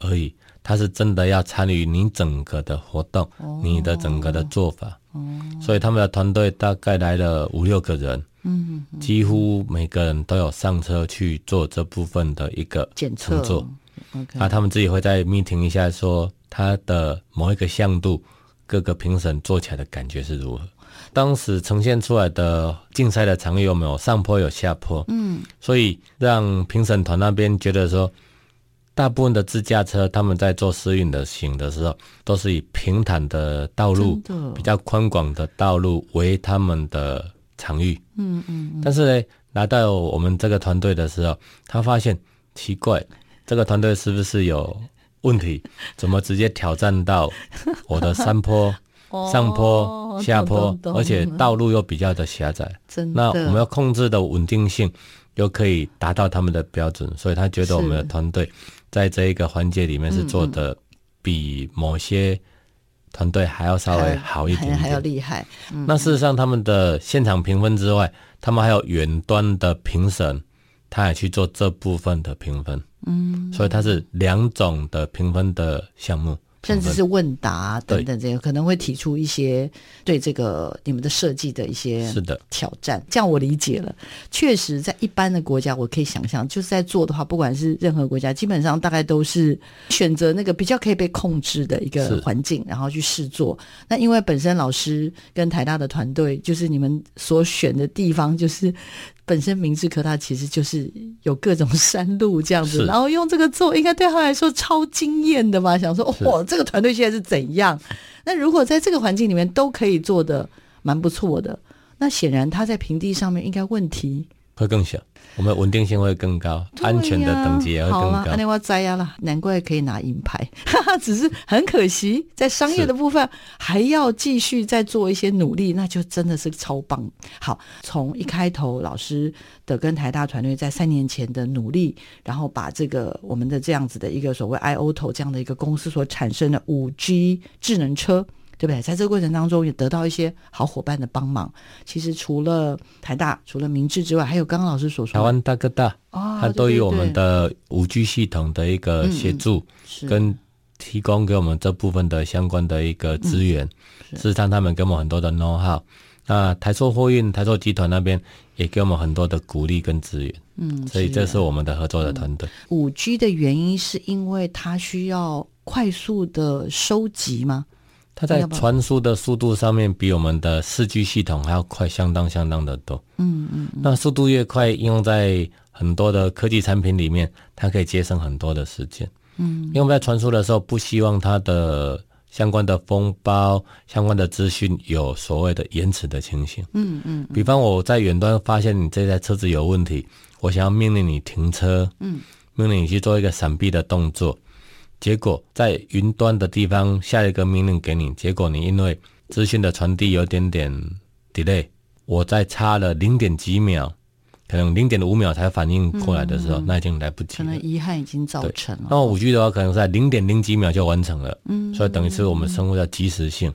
而已，它是真的要参与你整个的活动，哦、你的整个的做法。哦。所以他们的团队大概来了五六个人。嗯，几乎每个人都有上车去做这部分的一个检测。Okay. 啊，他们自己会再 meeting 一下，说他的某一个向度，各个评审做起来的感觉是如何。当时呈现出来的竞赛的场域有没有上坡有下坡？嗯，所以让评审团那边觉得说，大部分的自驾车他们在做试运的行的时候，都是以平坦的道路、比较宽广的道路为他们的。场域，嗯嗯，但是呢，来到我们这个团队的时候，他发现奇怪，这个团队是不是有问题？怎么直接挑战到我的山坡、上坡、下坡，而且道路又比较的狭窄？真的，那我们要控制的稳定性又可以达到他们的标准，所以他觉得我们的团队在这一个环节里面是做的比某些。团队还要稍微好一点点，还，还要厉害。嗯、那事实上，他们的现场评分之外，他们还有远端的评审，他也去做这部分的评分。嗯，所以它是两种的评分的项目，甚至是问答等等这些，可能会提出一些对这个你们的设计的一些是的挑战。这样我理解了。确实，在一般的国家，我可以想象，就是在做的话，不管是任何国家，基本上大概都是选择那个比较可以被控制的一个环境，然后去试做。那因为本身老师跟台大的团队，就是你们所选的地方，就是。本身明治科大其实就是有各种山路这样子，然后用这个做，应该对他来说超惊艳的吧？想说，哇，这个团队现在是怎样？那如果在这个环境里面都可以做得蛮不错的，那显然他在平地上面应该问题会更小。我们稳定性会更高，啊、安全的等级也会更高。好那我摘呀了，难怪可以拿银牌，哈哈，只是很可惜，在商业的部分还要继续再做一些努力，那就真的是超棒。好，从一开头老师的跟台大团队在三年前的努力，然后把这个我们的这样子的一个所谓 iOTO 这样的一个公司所产生的五 G 智能车。对不对？在这个过程当中，也得到一些好伙伴的帮忙。其实除了台大、除了明治之外，还有刚刚老师所说的台湾大哥大，啊，它都有我们的五 G 系统的一个协助，嗯、跟提供给我们这部分的相关的一个资源。嗯、事实上，他们给我们很多的 know how。那台塑货运、台塑集团那边也给我们很多的鼓励跟资源。嗯，所以这是我们的合作的团队。五 G 的原因是因为它需要快速的收集吗？它在传输的速度上面比我们的四 G 系统还要快，相当相当的多。嗯嗯，那速度越快，应用在很多的科技产品里面，它可以节省很多的时间。嗯，因为我们在传输的时候，不希望它的相关的封包、相关的资讯有所谓的延迟的情形。嗯嗯，比方我在远端发现你这台车子有问题，我想要命令你停车，嗯，命令你去做一个闪避的动作。结果在云端的地方下一个命令给你，结果你因为资讯的传递有点点 delay，我再差了零点几秒，可能零点五秒才反应过来的时候，嗯、那已经来不及了。可能遗憾已经造成了。那么五 G 的话，可能在零点零几秒就完成了。嗯，所以等于是我们生活的即时性。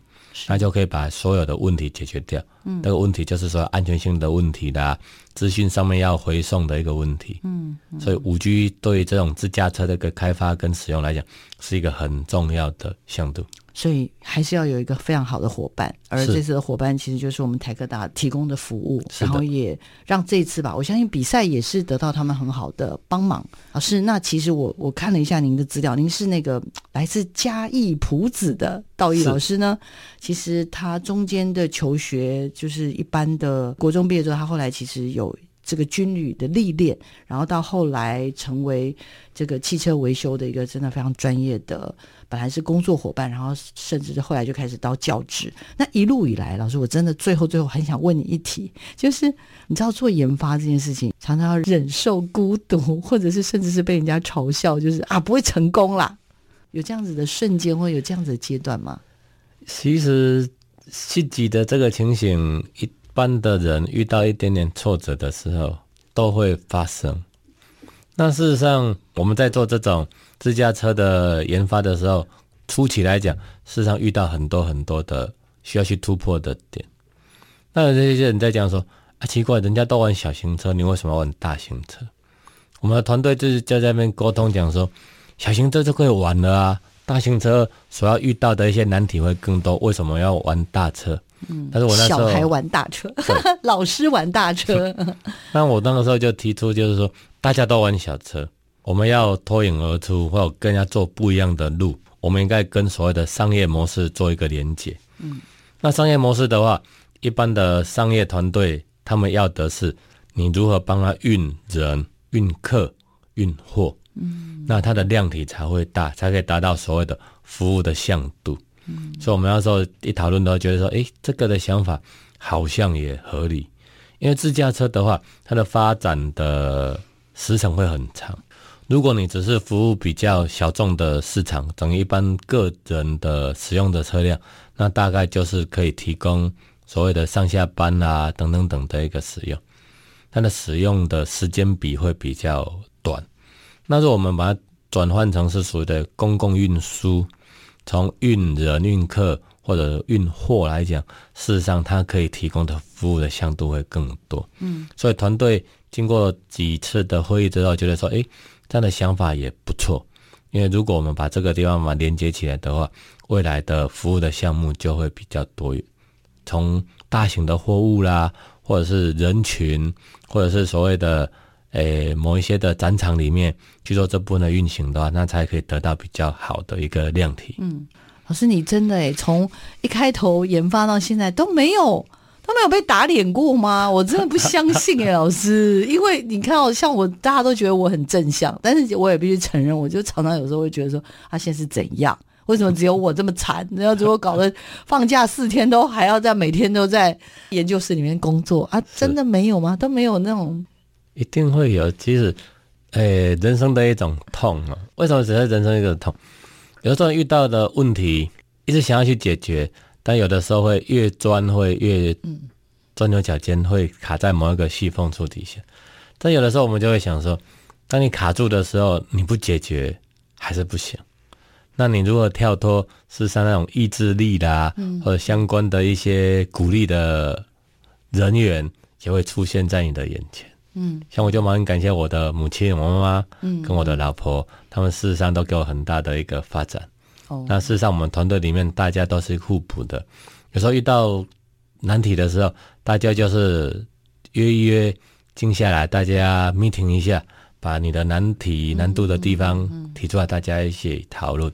那就可以把所有的问题解决掉。嗯，这个问题就是说安全性的问题啦，资讯上面要回送的一个问题。嗯，所以五 G 对于这种自驾车的一个开发跟使用来讲，是一个很重要的向度。所以还是要有一个非常好的伙伴，而这次的伙伴其实就是我们台科大提供的服务，然后也让这次吧，我相信比赛也是得到他们很好的帮忙。老师，那其实我我看了一下您的资料，您是那个来自嘉义朴子的道义老师呢。其实他中间的求学就是一般的国中毕业之后，他后来其实有。这个军旅的历练，然后到后来成为这个汽车维修的一个真的非常专业的，本来是工作伙伴，然后甚至是后来就开始当教职。那一路以来，老师，我真的最后最后很想问你一题，就是你知道做研发这件事情，常常要忍受孤独，或者是甚至是被人家嘲笑，就是啊不会成功啦，有这样子的瞬间，或有这样子的阶段吗？其实自己的这个情形。一般的人遇到一点点挫折的时候都会发生。那事实上，我们在做这种自驾车的研发的时候，初期来讲，事实上遇到很多很多的需要去突破的点。那有这些人在讲说：“啊，奇怪，人家都玩小型车，你为什么要玩大型车？”我们的团队就是就在那边沟通讲说：“小型车就可以玩了啊，大型车所要遇到的一些难题会更多，为什么要玩大车？”嗯，但是我那时候小孩玩大车，老师玩大车。那我那个时候就提出，就是说大家都玩小车，我们要脱颖而出，或者跟人家做不一样的路，我们应该跟所谓的商业模式做一个连接。嗯，那商业模式的话，一般的商业团队他们要的是你如何帮他运人、运客、运货，嗯，那它的量体才会大，才可以达到所谓的服务的向度。嗯，所以我们那时候一讨论都觉得说，诶，这个的想法好像也合理，因为自驾车的话，它的发展的时程会很长。如果你只是服务比较小众的市场，等于一般个人的使用的车辆，那大概就是可以提供所谓的上下班啊等等等的一个使用，它的使用的时间比会比较短。那如果我们把它转换成是属于的公共运输。从运人、运客或者运货来讲，事实上它可以提供的服务的向度会更多。嗯，所以团队经过几次的会议之后，觉得说，诶，这样的想法也不错。因为如果我们把这个地方嘛连接起来的话，未来的服务的项目就会比较多，从大型的货物啦，或者是人群，或者是所谓的诶某一些的展场里面去做这部分的运行的话，那才可以得到比较好的一个量体。嗯，老师，你真的诶，从一开头研发到现在都没有。都没有被打脸过吗？我真的不相信哎，老师，因为你看哦像我，大家都觉得我很正向，但是我也必须承认，我就常常有时候会觉得说，他现在是怎样？为什么只有我这么惨？然后如果搞得放假四天都还要在每天都在研究室里面工作啊？真的没有吗？都没有那种？一定会有。其实，诶，人生的一种痛啊。为什么只是人生一个痛？有时候遇到的问题，一直想要去解决。但有的时候会越钻会越钻牛角尖，会卡在某一个细缝处底下。但有的时候我们就会想说，当你卡住的时候，你不解决还是不行。那你如果跳脱，事实上那种意志力啦，或者相关的一些鼓励的人员，也会出现在你的眼前。嗯，像我就蛮感谢我的母亲、我妈妈，嗯，跟我的老婆，他们事实上都给我很大的一个发展。那事实上，我们团队里面大家都是互补的。有时候遇到难题的时候，大家就是约一约，静下来，大家 meeting 一下，把你的难题、难度的地方提出来，大家一起讨论。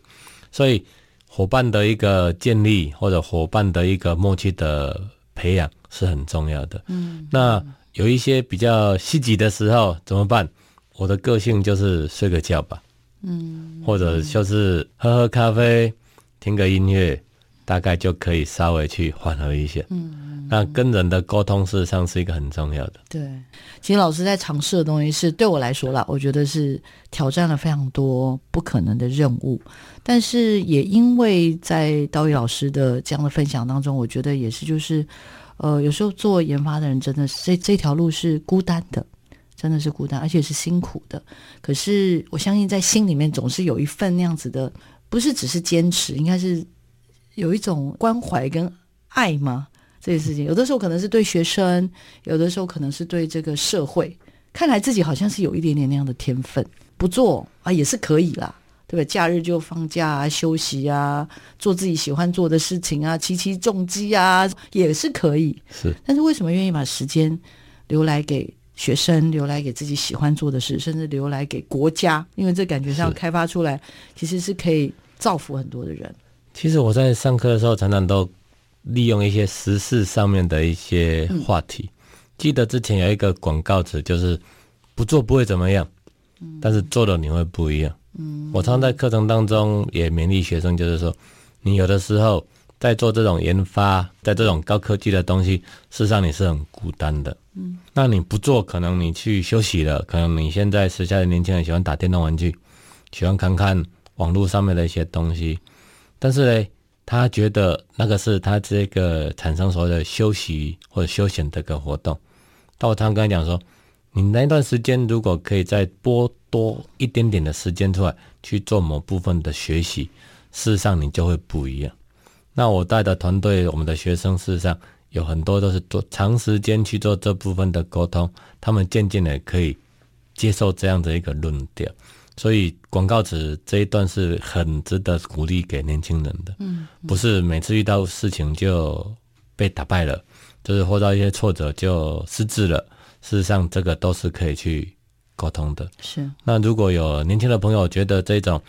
所以，伙伴的一个建立或者伙伴的一个默契的培养是很重要的。嗯，那有一些比较心急的时候怎么办？我的个性就是睡个觉吧。嗯，或者就是喝喝咖啡，听个音乐，大概就可以稍微去缓和一些。嗯，那跟人的沟通事实上是一个很重要的。对，其实老师在尝试的东西是对我来说啦，我觉得是挑战了非常多不可能的任务。但是也因为在刀鱼老师的这样的分享当中，我觉得也是就是，呃，有时候做研发的人真的是这这条路是孤单的。真的是孤单，而且是辛苦的。可是我相信，在心里面总是有一份那样子的，不是只是坚持，应该是有一种关怀跟爱吗？这些事情，有的时候可能是对学生，有的时候可能是对这个社会。看来自己好像是有一点点那样的天分，不做啊也是可以啦，对吧？假日就放假啊，休息啊，做自己喜欢做的事情啊，骑骑重机啊，也是可以。是，但是为什么愿意把时间留来给？学生留来给自己喜欢做的事，甚至留来给国家，因为这感觉上开发出来，其实是可以造福很多的人。其实我在上课的时候，常常都利用一些时事上面的一些话题。嗯、记得之前有一个广告词，就是不做不会怎么样，嗯、但是做了你会不一样。嗯，我常常在课程当中也勉励学生，就是说，你有的时候在做这种研发，在这种高科技的东西，事实上你是很孤单的。嗯，那你不做，可能你去休息了，可能你现在时下的年轻人喜欢打电动玩具，喜欢看看网络上面的一些东西，但是呢，他觉得那个是他这个产生所谓的休息或者休闲的一个活动。但我常常跟他讲说，你那段时间如果可以再拨多一点点的时间出来去做某部分的学习，事实上你就会不一样。那我带的团队，我们的学生事实上。有很多都是做长时间去做这部分的沟通，他们渐渐的可以接受这样的一个论调，所以广告词这一段是很值得鼓励给年轻人的。嗯，不是每次遇到事情就被打败了，就是或到一些挫折就失智了。事实上，这个都是可以去沟通的。是。那如果有年轻的朋友觉得这种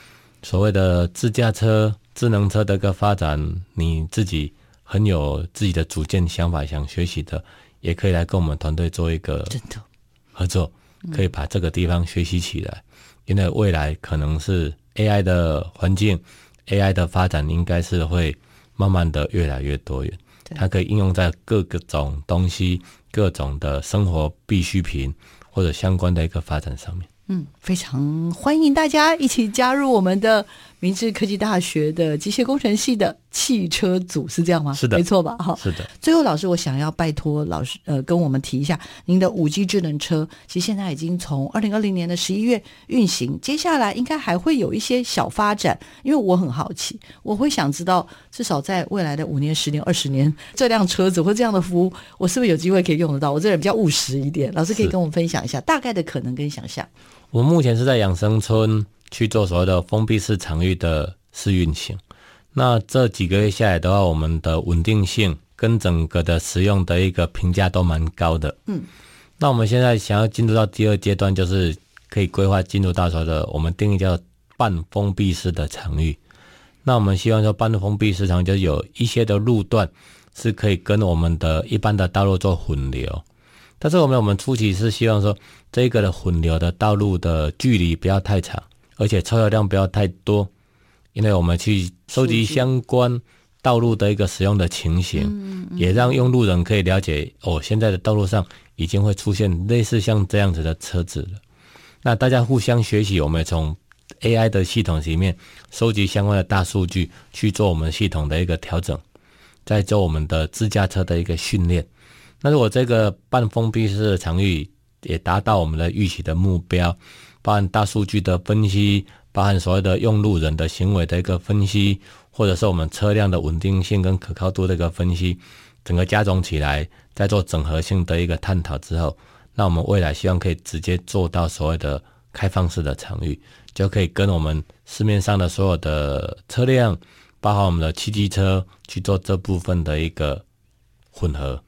所谓的自驾车、智能车的一个发展，你自己。很有自己的主见、想法，想学习的，也可以来跟我们团队做一个合作，可以把这个地方学习起来。因为未来可能是 AI 的环境，AI 的发展应该是会慢慢的越来越多元，它可以应用在各个种东西、各种的生活必需品或者相关的一个发展上面。嗯，非常欢迎大家一起加入我们的明治科技大学的机械工程系的汽车组，是这样吗？是的，没错吧？哈，是的。最后，老师，我想要拜托老师，呃，跟我们提一下您的五 G 智能车，其实现在已经从二零二零年的十一月运行，接下来应该还会有一些小发展。因为我很好奇，我会想知道，至少在未来的五年、十年、二十年，这辆车子或这样的服务，我是不是有机会可以用得到？我这人比较务实一点，老师可以跟我们分享一下大概的可能跟想象。我目前是在养生村去做所谓的封闭式场域的试运行。那这几个月下来的话，我们的稳定性跟整个的使用的一个评价都蛮高的。嗯，那我们现在想要进入到第二阶段，就是可以规划进入到所谓的我们定义叫半封闭式的场域。那我们希望说，半封闭式场域就是有一些的路段是可以跟我们的一般的道路做混流，但是我们我们初期是希望说，这个的混流的道路的距离不要太长，而且车流量不要太多。因为我们去收集相关道路的一个使用的情形，也让用路人可以了解哦，现在的道路上已经会出现类似像这样子的车子了。那大家互相学习，我们从 AI 的系统里面收集相关的大数据，去做我们系统的一个调整，再做我们的自驾车的一个训练。那如果这个半封闭式的场域也达到我们的预期的目标，包含大数据的分析。包含所谓的用路人的行为的一个分析，或者是我们车辆的稳定性跟可靠度的一个分析，整个加总起来，再做整合性的一个探讨之后，那我们未来希望可以直接做到所谓的开放式的场域，就可以跟我们市面上的所有的车辆，包含我们的汽机车去做这部分的一个混合，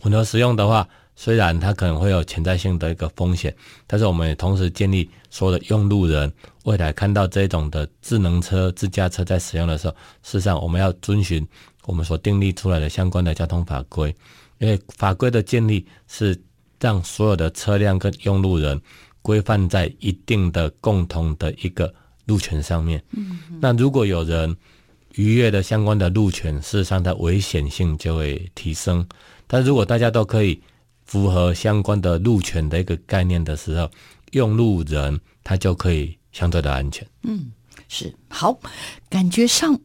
混合使用的话。虽然它可能会有潜在性的一个风险，但是我们也同时建立所有的用路人未来看到这种的智能车、自驾车在使用的时候，事实上我们要遵循我们所订立出来的相关的交通法规，因为法规的建立是让所有的车辆跟用路人规范在一定的共同的一个路权上面。嗯，那如果有人逾越的相关的路权，事实上它危险性就会提升。但如果大家都可以。符合相关的路权的一个概念的时候，用路人他就可以相对的安全。嗯，是好，感觉上，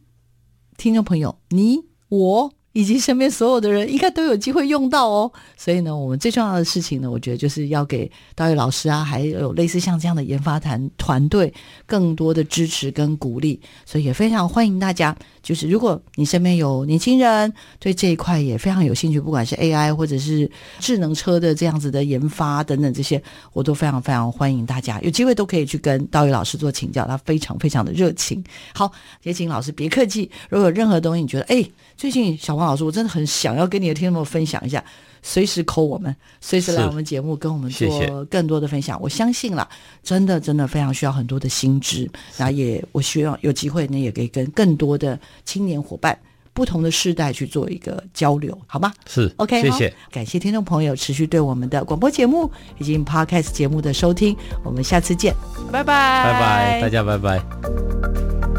听众朋友，你我。以及身边所有的人应该都有机会用到哦，所以呢，我们最重要的事情呢，我觉得就是要给道玉老师啊，还有类似像这样的研发团团队更多的支持跟鼓励。所以也非常欢迎大家，就是如果你身边有年轻人对这一块也非常有兴趣，不管是 AI 或者是智能车的这样子的研发等等这些，我都非常非常欢迎大家有机会都可以去跟道玉老师做请教，他非常非常的热情。好，也请老师别客气，如果有任何东西你觉得哎，最近小王黄。老师，我真的很想要跟你的听众们分享一下，随时 call 我们，随时来我们节目跟我们做更多的分享。谢谢。我相信了，真的真的非常需要很多的心知，那也我希望有机会呢，也可以跟更多的青年伙伴、不同的世代去做一个交流，好吗？是，OK，谢谢，感谢听众朋友持续对我们的广播节目以及 Podcast 节目的收听，我们下次见，拜拜，拜拜，大家拜拜。